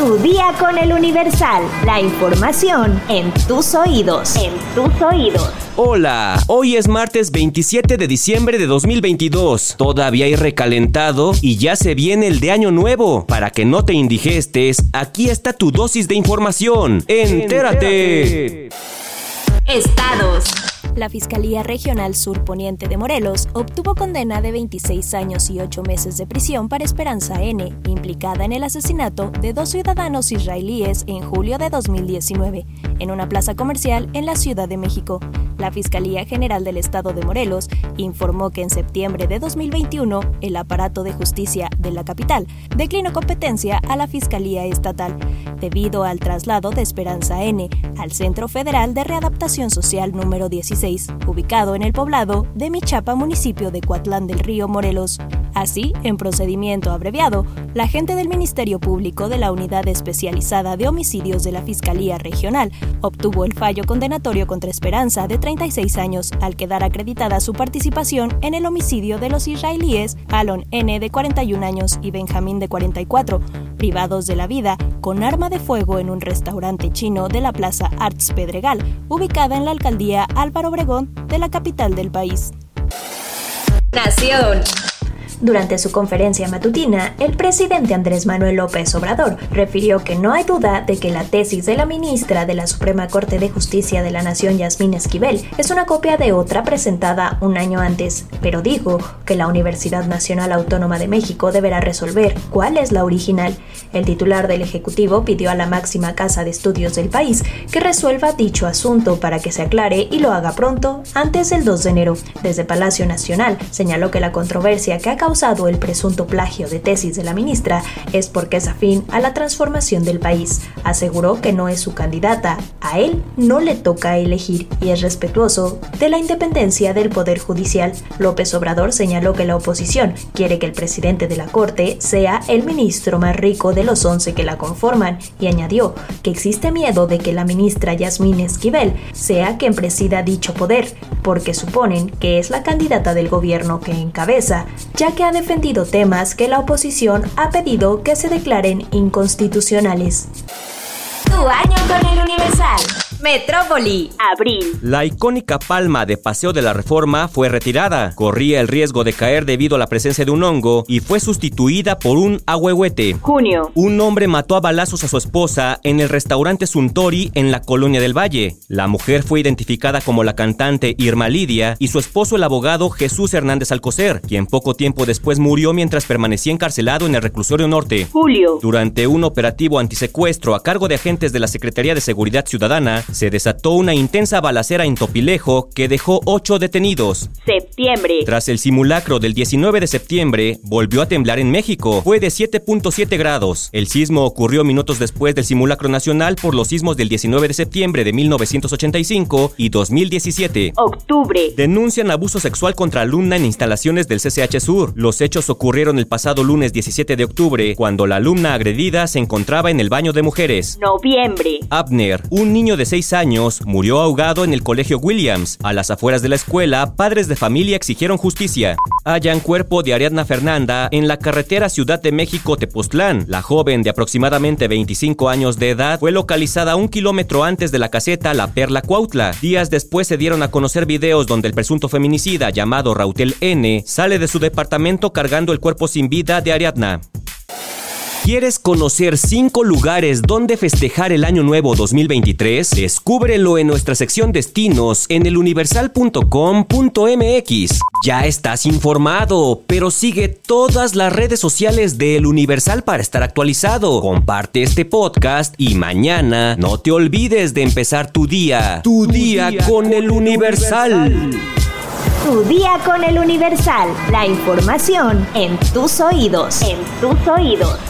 Tu día con el Universal. La información en tus oídos. En tus oídos. Hola, hoy es martes 27 de diciembre de 2022. Todavía hay recalentado y ya se viene el de año nuevo. Para que no te indigestes, aquí está tu dosis de información. Entérate. Estados. La Fiscalía Regional Sur Poniente de Morelos obtuvo condena de 26 años y 8 meses de prisión para Esperanza N, implicada en el asesinato de dos ciudadanos israelíes en julio de 2019, en una plaza comercial en la Ciudad de México. La Fiscalía General del Estado de Morelos informó que en septiembre de 2021 el aparato de justicia de la capital declinó competencia a la Fiscalía Estatal debido al traslado de Esperanza N al Centro Federal de Readaptación Social número 16, ubicado en el poblado de Michapa, municipio de Coatlán del Río, Morelos. Así, en procedimiento abreviado, la agente del Ministerio Público de la Unidad Especializada de Homicidios de la Fiscalía Regional obtuvo el fallo condenatorio contra Esperanza de 36 años al quedar acreditada su participación en el homicidio de los israelíes Alon N de 41 años y Benjamín de 44, privados de la vida con arma de fuego en un restaurante chino de la Plaza Arts Pedregal, ubicada en la alcaldía Álvaro Obregón de la capital del país. Nación. Durante su conferencia matutina, el presidente Andrés Manuel López Obrador refirió que no hay duda de que la tesis de la ministra de la Suprema Corte de Justicia de la Nación, Yasmín Esquivel, es una copia de otra presentada un año antes, pero dijo que la Universidad Nacional Autónoma de México deberá resolver cuál es la original. El titular del Ejecutivo pidió a la máxima casa de estudios del país que resuelva dicho asunto para que se aclare y lo haga pronto, antes del 2 de enero. Desde Palacio Nacional señaló que la controversia que ha causado el presunto plagio de tesis de la ministra es porque es afín a la transformación del país. Aseguró que no es su candidata, a él no le toca elegir y es respetuoso de la independencia del Poder Judicial. López Obrador señaló que la oposición quiere que el presidente de la Corte sea el ministro más rico de los 11 que la conforman y añadió que existe miedo de que la ministra Yasmín Esquivel sea quien presida dicho poder, porque suponen que es la candidata del gobierno que encabeza, ya que ha defendido temas que la oposición ha pedido que se declaren inconstitucionales. Metrópoli, abril. La icónica palma de Paseo de la Reforma fue retirada. Corría el riesgo de caer debido a la presencia de un hongo y fue sustituida por un ahuehuete. Junio. Un hombre mató a balazos a su esposa en el restaurante Suntory en la Colonia del Valle. La mujer fue identificada como la cantante Irma Lidia y su esposo el abogado Jesús Hernández Alcocer, quien poco tiempo después murió mientras permanecía encarcelado en el reclusorio norte. Julio. Durante un operativo antisecuestro a cargo de agentes de la Secretaría de Seguridad Ciudadana, se desató una intensa balacera en Topilejo que dejó ocho detenidos. Septiembre. Tras el simulacro del 19 de septiembre, volvió a temblar en México. Fue de 7.7 grados. El sismo ocurrió minutos después del simulacro nacional por los sismos del 19 de septiembre de 1985 y 2017. Octubre. Denuncian abuso sexual contra alumna en instalaciones del CCH Sur. Los hechos ocurrieron el pasado lunes 17 de octubre, cuando la alumna agredida se encontraba en el baño de mujeres. Noviembre. Abner, un niño de 6 años, murió ahogado en el colegio Williams. A las afueras de la escuela, padres de familia exigieron justicia. Hallan cuerpo de Ariadna Fernanda en la carretera Ciudad de México-Tepoztlán. La joven de aproximadamente 25 años de edad fue localizada un kilómetro antes de la caseta La Perla Cuautla. Días después se dieron a conocer videos donde el presunto feminicida llamado Rautel N sale de su departamento cargando el cuerpo sin vida de Ariadna. ¿Quieres conocer 5 lugares donde festejar el Año Nuevo 2023? Descúbrelo en nuestra sección Destinos en eluniversal.com.mx. Ya estás informado, pero sigue todas las redes sociales de El Universal para estar actualizado. Comparte este podcast y mañana no te olvides de empezar tu día. Tu, día, con, El Universal. Tu día con el Universal. La información en tus oídos. En tus oídos.